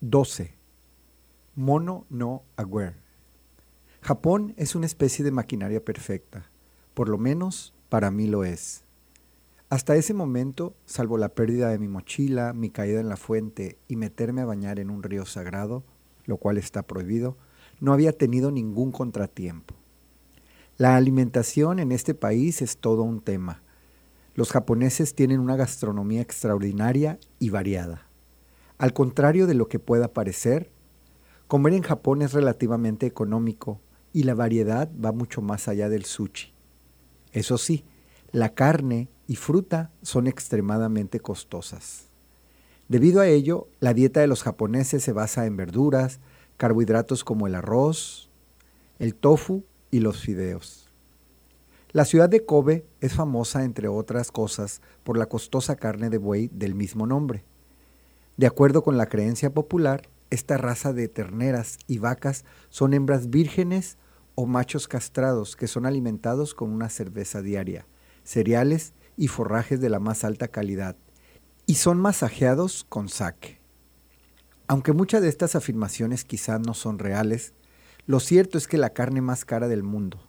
12. Mono no aware. Japón es una especie de maquinaria perfecta, por lo menos para mí lo es. Hasta ese momento, salvo la pérdida de mi mochila, mi caída en la fuente y meterme a bañar en un río sagrado, lo cual está prohibido, no había tenido ningún contratiempo. La alimentación en este país es todo un tema. Los japoneses tienen una gastronomía extraordinaria y variada. Al contrario de lo que pueda parecer, comer en Japón es relativamente económico y la variedad va mucho más allá del sushi. Eso sí, la carne y fruta son extremadamente costosas. Debido a ello, la dieta de los japoneses se basa en verduras, carbohidratos como el arroz, el tofu y los fideos. La ciudad de Kobe es famosa, entre otras cosas, por la costosa carne de buey del mismo nombre. De acuerdo con la creencia popular, esta raza de terneras y vacas son hembras vírgenes o machos castrados que son alimentados con una cerveza diaria, cereales y forrajes de la más alta calidad, y son masajeados con sake. Aunque muchas de estas afirmaciones quizás no son reales, lo cierto es que la carne más cara del mundo,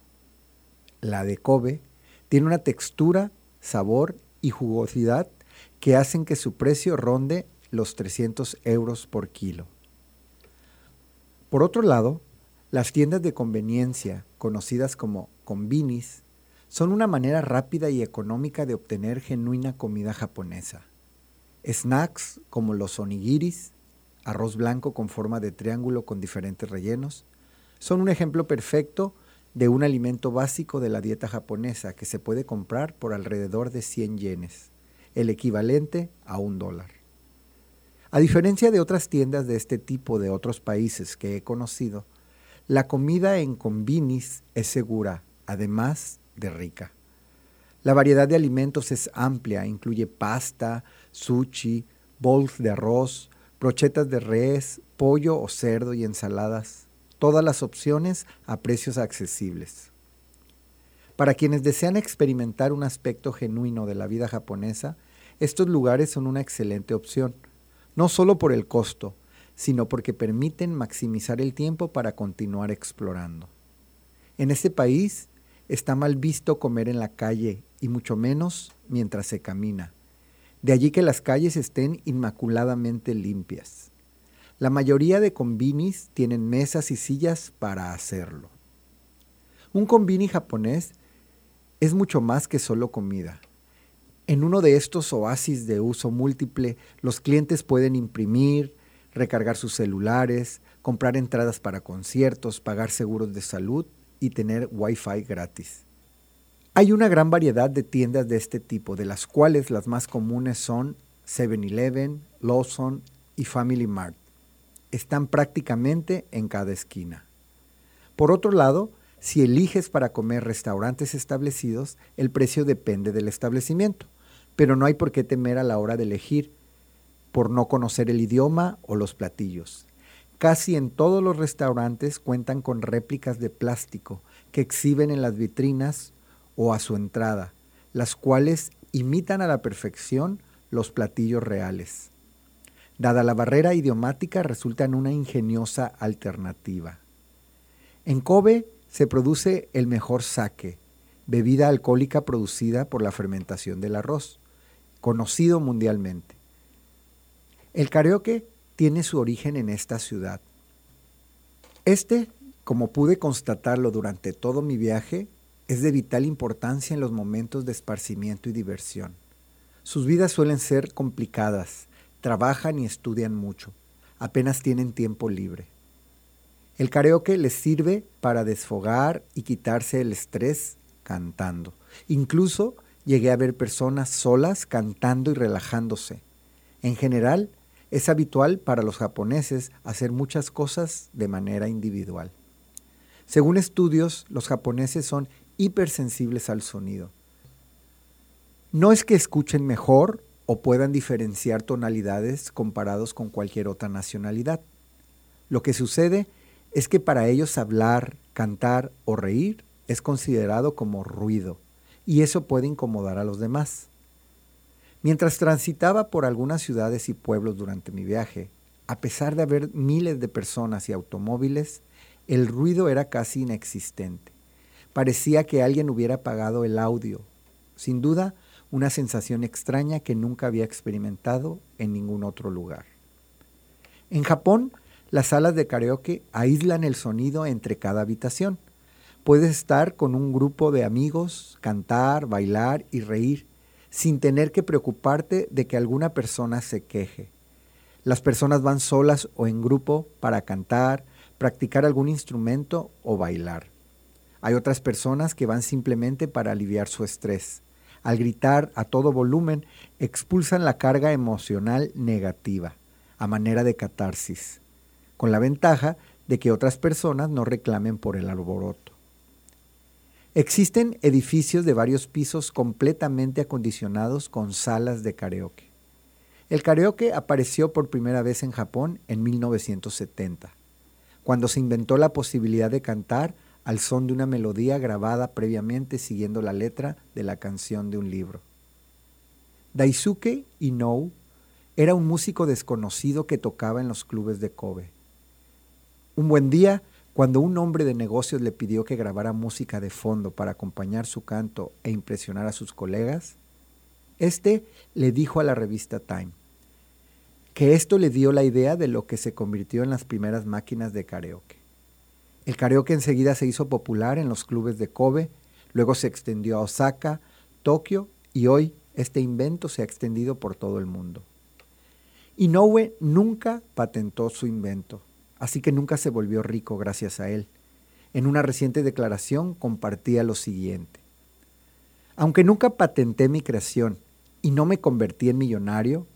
la de Kobe, tiene una textura, sabor y jugosidad que hacen que su precio ronde los 300 euros por kilo. Por otro lado, las tiendas de conveniencia, conocidas como combinis, son una manera rápida y económica de obtener genuina comida japonesa. Snacks como los onigiris, arroz blanco con forma de triángulo con diferentes rellenos, son un ejemplo perfecto de un alimento básico de la dieta japonesa que se puede comprar por alrededor de 100 yenes, el equivalente a un dólar. A diferencia de otras tiendas de este tipo de otros países que he conocido, la comida en combinis es segura, además de rica. La variedad de alimentos es amplia, incluye pasta, sushi, bowls de arroz, brochetas de res, pollo o cerdo y ensaladas todas las opciones a precios accesibles. Para quienes desean experimentar un aspecto genuino de la vida japonesa, estos lugares son una excelente opción, no solo por el costo, sino porque permiten maximizar el tiempo para continuar explorando. En este país está mal visto comer en la calle y mucho menos mientras se camina. De allí que las calles estén inmaculadamente limpias. La mayoría de combinis tienen mesas y sillas para hacerlo. Un combini japonés es mucho más que solo comida. En uno de estos oasis de uso múltiple, los clientes pueden imprimir, recargar sus celulares, comprar entradas para conciertos, pagar seguros de salud y tener Wi-Fi gratis. Hay una gran variedad de tiendas de este tipo, de las cuales las más comunes son 7-Eleven, Lawson y Family Mart están prácticamente en cada esquina. Por otro lado, si eliges para comer restaurantes establecidos, el precio depende del establecimiento, pero no hay por qué temer a la hora de elegir por no conocer el idioma o los platillos. Casi en todos los restaurantes cuentan con réplicas de plástico que exhiben en las vitrinas o a su entrada, las cuales imitan a la perfección los platillos reales. Dada la barrera idiomática, resultan una ingeniosa alternativa. En Kobe se produce el mejor sake, bebida alcohólica producida por la fermentación del arroz, conocido mundialmente. El karaoke tiene su origen en esta ciudad. Este, como pude constatarlo durante todo mi viaje, es de vital importancia en los momentos de esparcimiento y diversión. Sus vidas suelen ser complicadas, trabajan y estudian mucho, apenas tienen tiempo libre. El karaoke les sirve para desfogar y quitarse el estrés cantando. Incluso llegué a ver personas solas cantando y relajándose. En general, es habitual para los japoneses hacer muchas cosas de manera individual. Según estudios, los japoneses son hipersensibles al sonido. No es que escuchen mejor o puedan diferenciar tonalidades comparados con cualquier otra nacionalidad. Lo que sucede es que para ellos hablar, cantar o reír es considerado como ruido y eso puede incomodar a los demás. Mientras transitaba por algunas ciudades y pueblos durante mi viaje, a pesar de haber miles de personas y automóviles, el ruido era casi inexistente. Parecía que alguien hubiera apagado el audio. Sin duda, una sensación extraña que nunca había experimentado en ningún otro lugar. En Japón, las salas de karaoke aíslan el sonido entre cada habitación. Puedes estar con un grupo de amigos, cantar, bailar y reír, sin tener que preocuparte de que alguna persona se queje. Las personas van solas o en grupo para cantar, practicar algún instrumento o bailar. Hay otras personas que van simplemente para aliviar su estrés. Al gritar a todo volumen, expulsan la carga emocional negativa, a manera de catarsis, con la ventaja de que otras personas no reclamen por el alboroto. Existen edificios de varios pisos completamente acondicionados con salas de karaoke. El karaoke apareció por primera vez en Japón en 1970, cuando se inventó la posibilidad de cantar al son de una melodía grabada previamente siguiendo la letra de la canción de un libro. Daisuke Inou era un músico desconocido que tocaba en los clubes de Kobe. Un buen día, cuando un hombre de negocios le pidió que grabara música de fondo para acompañar su canto e impresionar a sus colegas, este le dijo a la revista Time, que esto le dio la idea de lo que se convirtió en las primeras máquinas de karaoke. El karaoke enseguida se hizo popular en los clubes de Kobe, luego se extendió a Osaka, Tokio y hoy este invento se ha extendido por todo el mundo. Inoue nunca patentó su invento, así que nunca se volvió rico gracias a él. En una reciente declaración compartía lo siguiente. Aunque nunca patenté mi creación y no me convertí en millonario,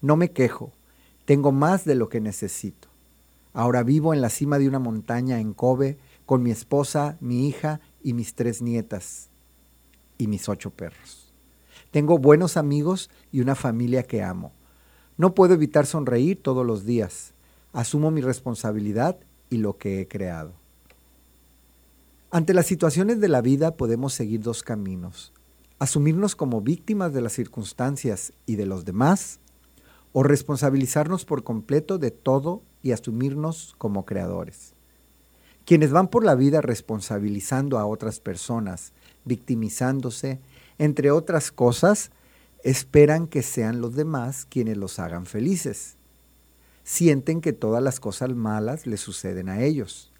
no me quejo, tengo más de lo que necesito. Ahora vivo en la cima de una montaña en Kobe con mi esposa, mi hija y mis tres nietas y mis ocho perros. Tengo buenos amigos y una familia que amo. No puedo evitar sonreír todos los días. Asumo mi responsabilidad y lo que he creado. Ante las situaciones de la vida podemos seguir dos caminos. Asumirnos como víctimas de las circunstancias y de los demás o responsabilizarnos por completo de todo y asumirnos como creadores. Quienes van por la vida responsabilizando a otras personas, victimizándose, entre otras cosas, esperan que sean los demás quienes los hagan felices. Sienten que todas las cosas malas les suceden a ellos.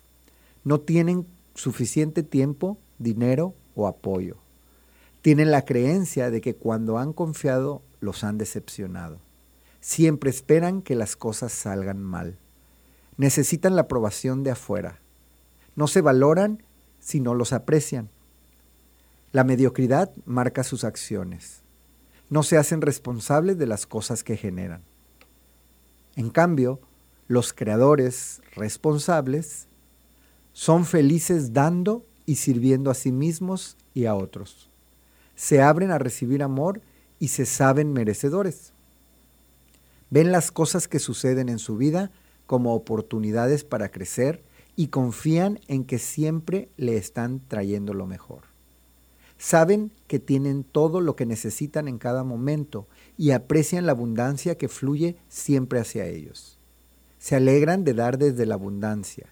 No tienen suficiente tiempo, dinero o apoyo. Tienen la creencia de que cuando han confiado los han decepcionado. Siempre esperan que las cosas salgan mal. Necesitan la aprobación de afuera. No se valoran si no los aprecian. La mediocridad marca sus acciones. No se hacen responsables de las cosas que generan. En cambio, los creadores responsables son felices dando y sirviendo a sí mismos y a otros. Se abren a recibir amor y se saben merecedores. Ven las cosas que suceden en su vida como oportunidades para crecer y confían en que siempre le están trayendo lo mejor. Saben que tienen todo lo que necesitan en cada momento y aprecian la abundancia que fluye siempre hacia ellos. Se alegran de dar desde la abundancia.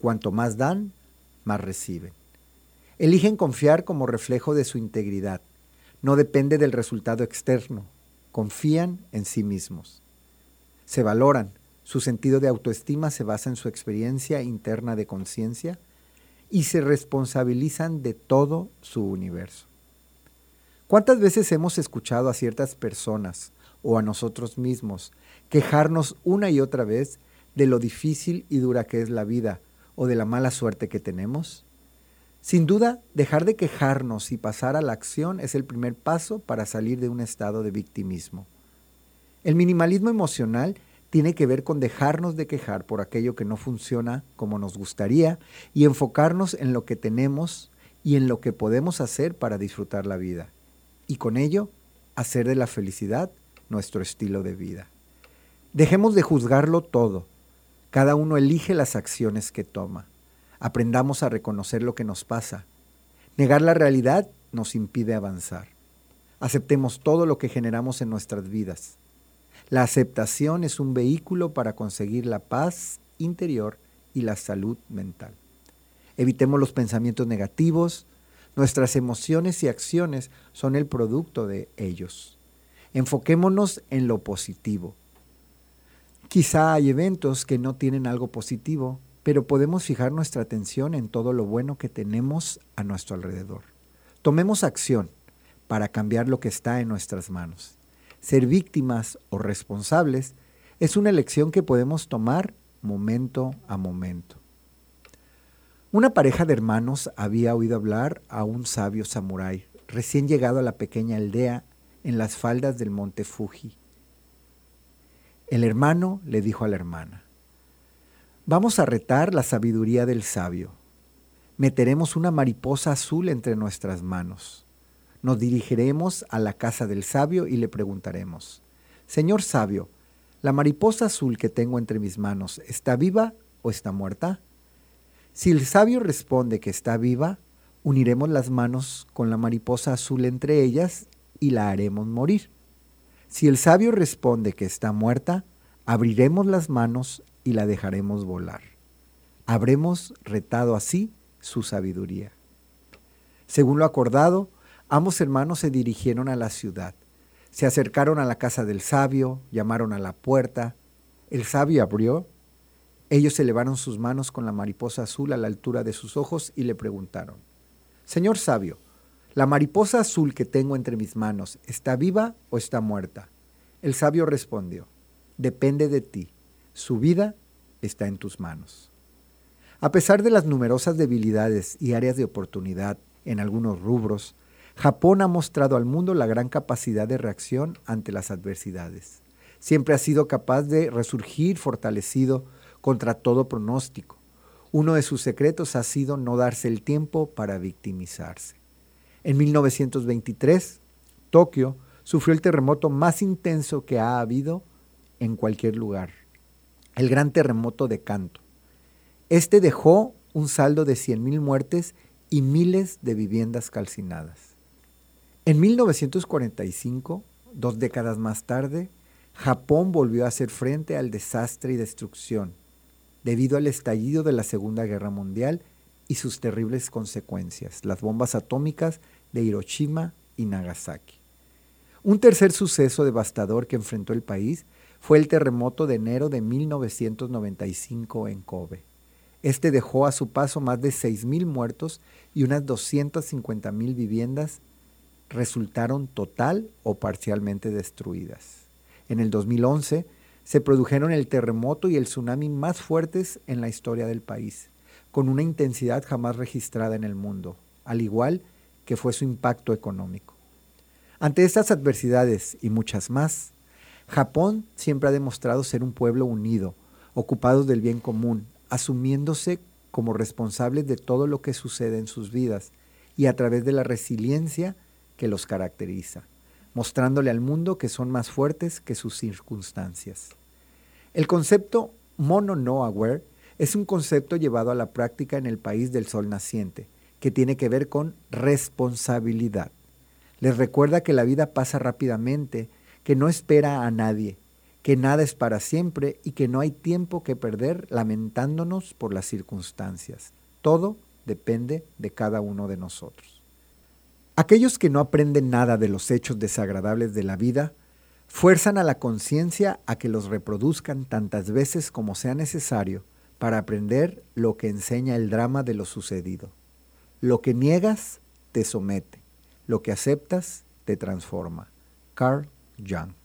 Cuanto más dan, más reciben. Eligen confiar como reflejo de su integridad. No depende del resultado externo, confían en sí mismos. Se valoran, su sentido de autoestima se basa en su experiencia interna de conciencia y se responsabilizan de todo su universo. ¿Cuántas veces hemos escuchado a ciertas personas o a nosotros mismos quejarnos una y otra vez de lo difícil y dura que es la vida o de la mala suerte que tenemos? Sin duda, dejar de quejarnos y pasar a la acción es el primer paso para salir de un estado de victimismo. El minimalismo emocional tiene que ver con dejarnos de quejar por aquello que no funciona como nos gustaría y enfocarnos en lo que tenemos y en lo que podemos hacer para disfrutar la vida. Y con ello, hacer de la felicidad nuestro estilo de vida. Dejemos de juzgarlo todo. Cada uno elige las acciones que toma. Aprendamos a reconocer lo que nos pasa. Negar la realidad nos impide avanzar. Aceptemos todo lo que generamos en nuestras vidas. La aceptación es un vehículo para conseguir la paz interior y la salud mental. Evitemos los pensamientos negativos. Nuestras emociones y acciones son el producto de ellos. Enfoquémonos en lo positivo. Quizá hay eventos que no tienen algo positivo, pero podemos fijar nuestra atención en todo lo bueno que tenemos a nuestro alrededor. Tomemos acción para cambiar lo que está en nuestras manos. Ser víctimas o responsables es una elección que podemos tomar momento a momento. Una pareja de hermanos había oído hablar a un sabio samurái recién llegado a la pequeña aldea en las faldas del monte Fuji. El hermano le dijo a la hermana, Vamos a retar la sabiduría del sabio. Meteremos una mariposa azul entre nuestras manos. Nos dirigiremos a la casa del sabio y le preguntaremos, Señor sabio, ¿la mariposa azul que tengo entre mis manos está viva o está muerta? Si el sabio responde que está viva, uniremos las manos con la mariposa azul entre ellas y la haremos morir. Si el sabio responde que está muerta, abriremos las manos y la dejaremos volar. Habremos retado así su sabiduría. Según lo acordado, ambos hermanos se dirigieron a la ciudad. Se acercaron a la casa del sabio, llamaron a la puerta. El sabio abrió. Ellos elevaron sus manos con la mariposa azul a la altura de sus ojos y le preguntaron, Señor sabio, ¿la mariposa azul que tengo entre mis manos está viva o está muerta? El sabio respondió, depende de ti su vida está en tus manos. A pesar de las numerosas debilidades y áreas de oportunidad en algunos rubros, Japón ha mostrado al mundo la gran capacidad de reacción ante las adversidades. Siempre ha sido capaz de resurgir fortalecido contra todo pronóstico. Uno de sus secretos ha sido no darse el tiempo para victimizarse. En 1923, Tokio sufrió el terremoto más intenso que ha habido en cualquier lugar el gran terremoto de Canto. Este dejó un saldo de 100.000 muertes y miles de viviendas calcinadas. En 1945, dos décadas más tarde, Japón volvió a hacer frente al desastre y destrucción debido al estallido de la Segunda Guerra Mundial y sus terribles consecuencias, las bombas atómicas de Hiroshima y Nagasaki. Un tercer suceso devastador que enfrentó el país fue el terremoto de enero de 1995 en Kobe. Este dejó a su paso más de 6.000 muertos y unas 250.000 viviendas resultaron total o parcialmente destruidas. En el 2011 se produjeron el terremoto y el tsunami más fuertes en la historia del país, con una intensidad jamás registrada en el mundo, al igual que fue su impacto económico. Ante estas adversidades y muchas más, Japón siempre ha demostrado ser un pueblo unido, ocupado del bien común, asumiéndose como responsables de todo lo que sucede en sus vidas y a través de la resiliencia que los caracteriza, mostrándole al mundo que son más fuertes que sus circunstancias. El concepto mono no aware es un concepto llevado a la práctica en el país del sol naciente, que tiene que ver con responsabilidad. Les recuerda que la vida pasa rápidamente que no espera a nadie, que nada es para siempre y que no hay tiempo que perder lamentándonos por las circunstancias. Todo depende de cada uno de nosotros. Aquellos que no aprenden nada de los hechos desagradables de la vida, fuerzan a la conciencia a que los reproduzcan tantas veces como sea necesario para aprender lo que enseña el drama de lo sucedido. Lo que niegas te somete, lo que aceptas te transforma. Carl junk.